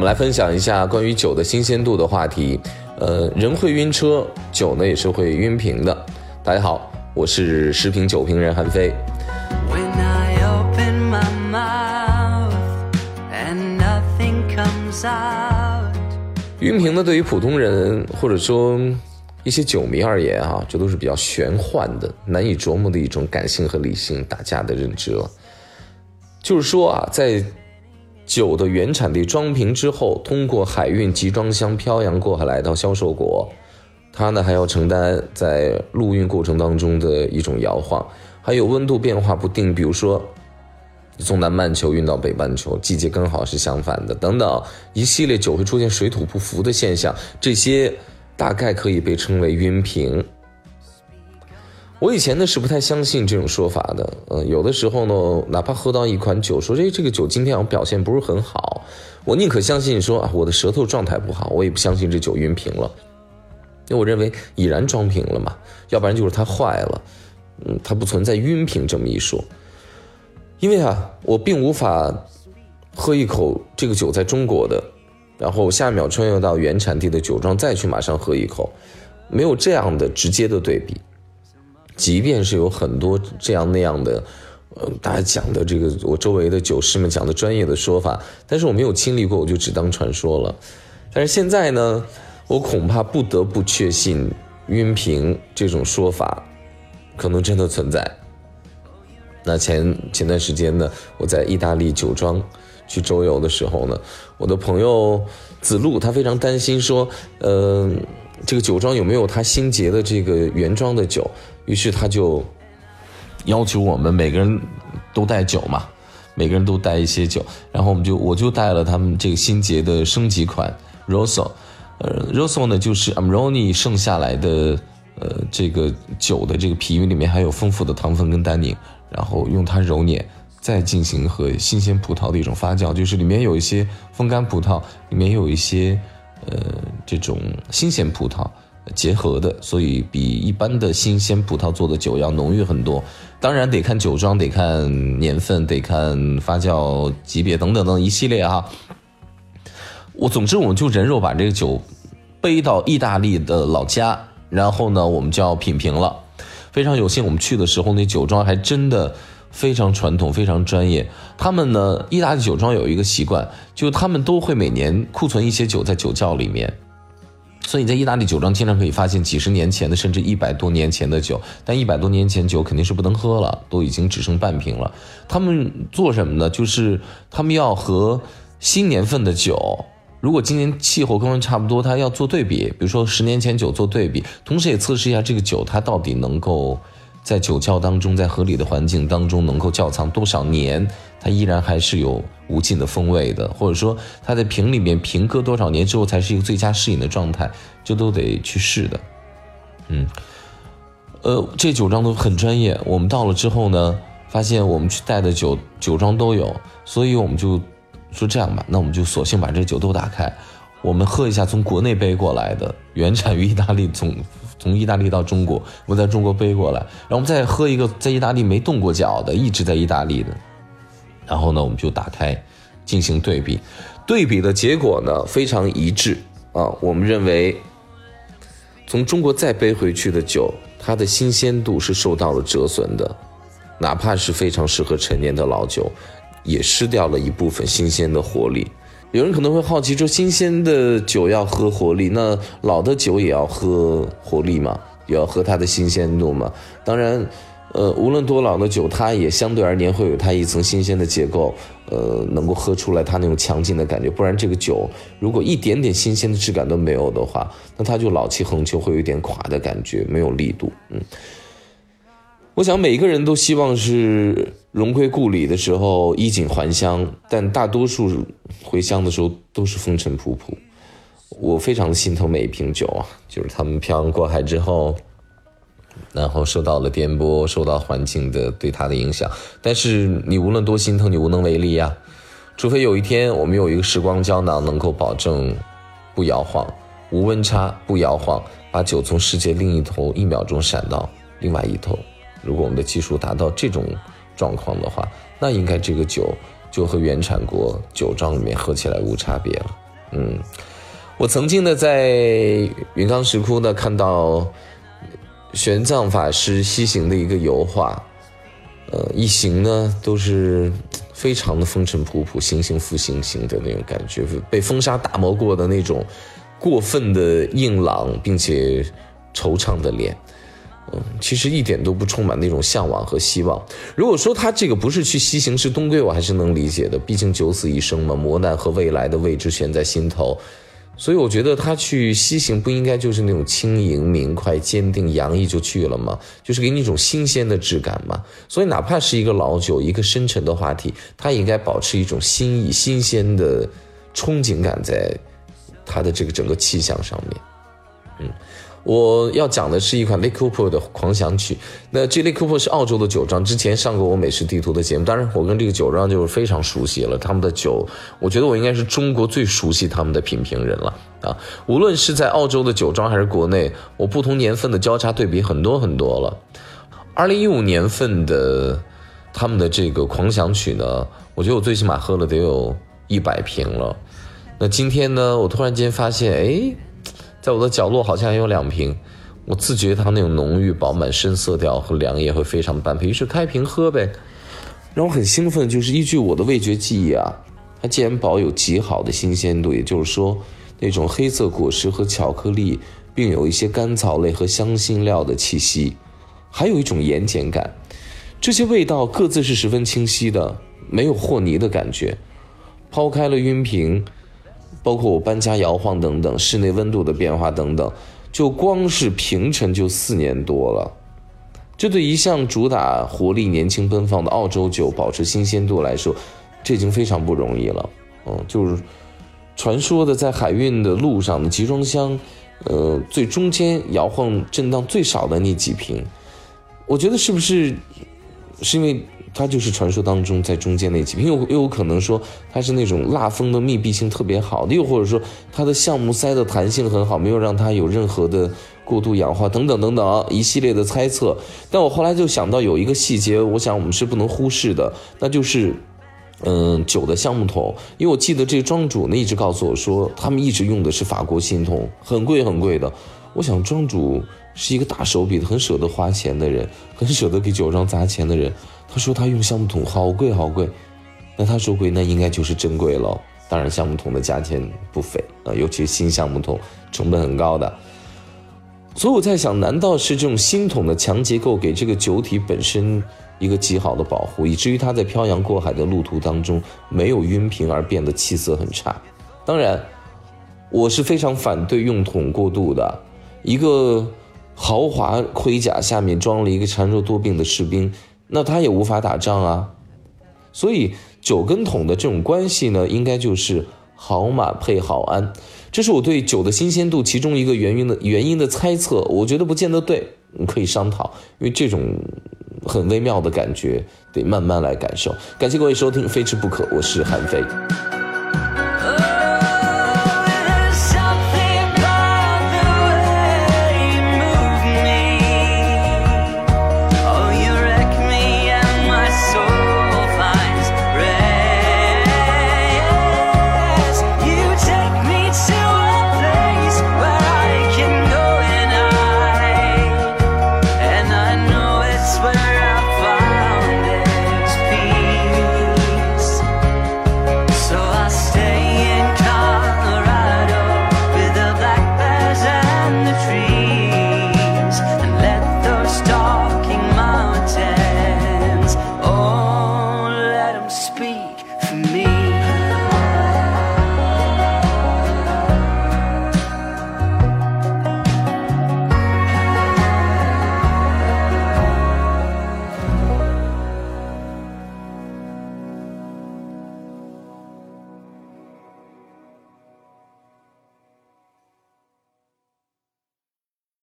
们来分享一下关于酒的新鲜度的话题。呃，人会晕车，酒呢也是会晕瓶的。大家好，我是食品酒评人韩飞。晕瓶呢，对于普通人或者说一些酒迷而言，啊，这都是比较玄幻的、难以琢磨的一种感性和理性打架的认知了。就是说啊，在酒的原产地装瓶之后，通过海运集装箱漂洋过海来到销售国，它呢还要承担在陆运过程当中的一种摇晃，还有温度变化不定，比如说。从南半球运到北半球，季节刚好是相反的，等等一系列酒会出现水土不服的现象，这些大概可以被称为晕瓶。我以前呢是不太相信这种说法的，嗯，有的时候呢，哪怕喝到一款酒，说哎这个酒今天好像表现不是很好，我宁可相信说啊我的舌头状态不好，我也不相信这酒晕瓶了，因为我认为已然装瓶了嘛，要不然就是它坏了，嗯，它不存在晕瓶这么一说。因为啊，我并无法喝一口这个酒在中国的，然后下一秒穿越到原产地的酒庄再去马上喝一口，没有这样的直接的对比。即便是有很多这样那样的，呃，大家讲的这个我周围的酒师们讲的专业的说法，但是我没有经历过，我就只当传说了。但是现在呢，我恐怕不得不确信晕瓶这种说法可能真的存在。那前前段时间呢，我在意大利酒庄去周游的时候呢，我的朋友子路他非常担心说，呃，这个酒庄有没有他新结的这个原装的酒，于是他就要求我们每个人都带酒嘛，每个人都带一些酒，然后我们就我就带了他们这个新结的升级款 Rosso，呃，Rosso 呢就是 Amroni 剩下来的呃这个酒的这个皮，因里面还有丰富的糖分跟单宁。然后用它揉捻，再进行和新鲜葡萄的一种发酵，就是里面有一些风干葡萄，里面有一些呃这种新鲜葡萄结合的，所以比一般的新鲜葡萄做的酒要浓郁很多。当然得看酒庄，得看年份，得看发酵级别等等等一系列哈。我总之我们就人肉把这个酒背到意大利的老家，然后呢我们就要品评了。非常有幸，我们去的时候，那酒庄还真的非常传统、非常专业。他们呢，意大利酒庄有一个习惯，就他们都会每年库存一些酒在酒窖里面，所以在意大利酒庄经常可以发现几十年前的，甚至一百多年前的酒。但一百多年前酒肯定是不能喝了，都已经只剩半瓶了。他们做什么呢？就是他们要和新年份的酒。如果今年气候跟差不多，他要做对比，比如说十年前酒做对比，同时也测试一下这个酒它到底能够在酒窖当中，在合理的环境当中能够窖藏多少年，它依然还是有无尽的风味的，或者说它在瓶里面瓶搁多少年之后才是一个最佳适饮的状态，这都得去试的。嗯，呃，这酒庄都很专业，我们到了之后呢，发现我们去带的酒酒庄都有，所以我们就。说这样吧，那我们就索性把这酒都打开，我们喝一下从国内背过来的，原产于意大利，从 从意大利到中国，我在中国背过来，然后我们再喝一个在意大利没动过脚的，一直在意大利的，然后呢，我们就打开进行对比，对比的结果呢非常一致啊，我们认为从中国再背回去的酒，它的新鲜度是受到了折损的，哪怕是非常适合陈年的老酒。也失掉了一部分新鲜的活力。有人可能会好奇，说新鲜的酒要喝活力，那老的酒也要喝活力吗？也要喝它的新鲜度吗？当然，呃，无论多老的酒，它也相对而言会有它一层新鲜的结构，呃，能够喝出来它那种强劲的感觉。不然，这个酒如果一点点新鲜的质感都没有的话，那它就老气横秋，会有一点垮的感觉，没有力度。嗯。我想每个人都希望是荣归故里的时候衣锦还乡，但大多数回乡的时候都是风尘仆仆。我非常的心疼每一瓶酒啊，就是他们漂洋过海之后，然后受到了颠簸，受到环境的对他的影响。但是你无论多心疼，你无能为力呀。除非有一天我们有一个时光胶囊，能够保证不摇晃、无温差、不摇晃，把酒从世界另一头一秒钟闪到另外一头。如果我们的技术达到这种状况的话，那应该这个酒就和原产国酒庄里面喝起来无差别了。嗯，我曾经呢在云冈石窟呢看到玄奘法师西行的一个油画，呃，一行呢都是非常的风尘仆仆、行行复行行的那种感觉，被风沙打磨过的那种过分的硬朗并且惆怅的脸。嗯，其实一点都不充满那种向往和希望。如果说他这个不是去西行是东归，我还是能理解的。毕竟九死一生嘛，磨难和未来的未知悬在心头，所以我觉得他去西行不应该就是那种轻盈、明快、坚定、洋溢就去了吗？就是给你一种新鲜的质感嘛。所以哪怕是一个老酒、一个深沉的话题，他应该保持一种新意、新鲜的憧憬感，在他的这个整个气象上面。嗯。我要讲的是一款 Lake Cooper 的狂想曲。那这 Lake Cooper 是澳洲的酒庄，之前上过我美食地图的节目。当然，我跟这个酒庄就是非常熟悉了。他们的酒，我觉得我应该是中国最熟悉他们的品评人了啊！无论是在澳洲的酒庄还是国内，我不同年份的交叉对比很多很多了。二零一五年份的他们的这个狂想曲呢，我觉得我最起码喝了得有一百瓶了。那今天呢，我突然间发现，哎。在我的角落好像还有两瓶，我自觉它那种浓郁饱满、深色调和凉液会非常般配，于是开瓶喝呗。让我很兴奋，就是依据我的味觉记忆啊，它既然保有极好的新鲜度，也就是说那种黑色果实和巧克力，并有一些甘草类和香辛料的气息，还有一种盐碱感，这些味道各自是十分清晰的，没有和泥的感觉。抛开了晕瓶。包括我搬家摇晃等等，室内温度的变化等等，就光是平陈就四年多了。这对一向主打活力、年轻、奔放的澳洲酒保持新鲜度来说，这已经非常不容易了。嗯，就是传说的在海运的路上的集装箱，呃，最中间摇晃震荡最少的那几瓶，我觉得是不是是因为？它就是传说当中在中间那几瓶，又又有可能说它是那种蜡封的密闭性特别好的，又或者说它的橡木塞的弹性很好，没有让它有任何的过度氧化等等等等一系列的猜测。但我后来就想到有一个细节，我想我们是不能忽视的，那就是嗯酒的橡木桶，因为我记得这庄主呢一直告诉我说，他们一直用的是法国新桶，很贵很贵的。我想庄主是一个大手笔的，很舍得花钱的人，很舍得给酒庄砸钱的人。他说他用橡木桶好贵好贵，那他说贵那应该就是珍贵了。当然橡木桶的价钱不菲啊，尤其是新橡木桶成本很高的。所以我在想，难道是这种新桶的强结构给这个酒体本身一个极好的保护，以至于它在漂洋过海的路途当中没有晕瓶而变得气色很差？当然，我是非常反对用桶过度的。一个豪华盔甲下面装了一个孱弱多病的士兵。那他也无法打仗啊，所以酒跟桶的这种关系呢，应该就是好马配好鞍，这是我对酒的新鲜度其中一个原因的原因的猜测，我觉得不见得对，可以商讨，因为这种很微妙的感觉得慢慢来感受。感谢各位收听《非吃不可》，我是韩非。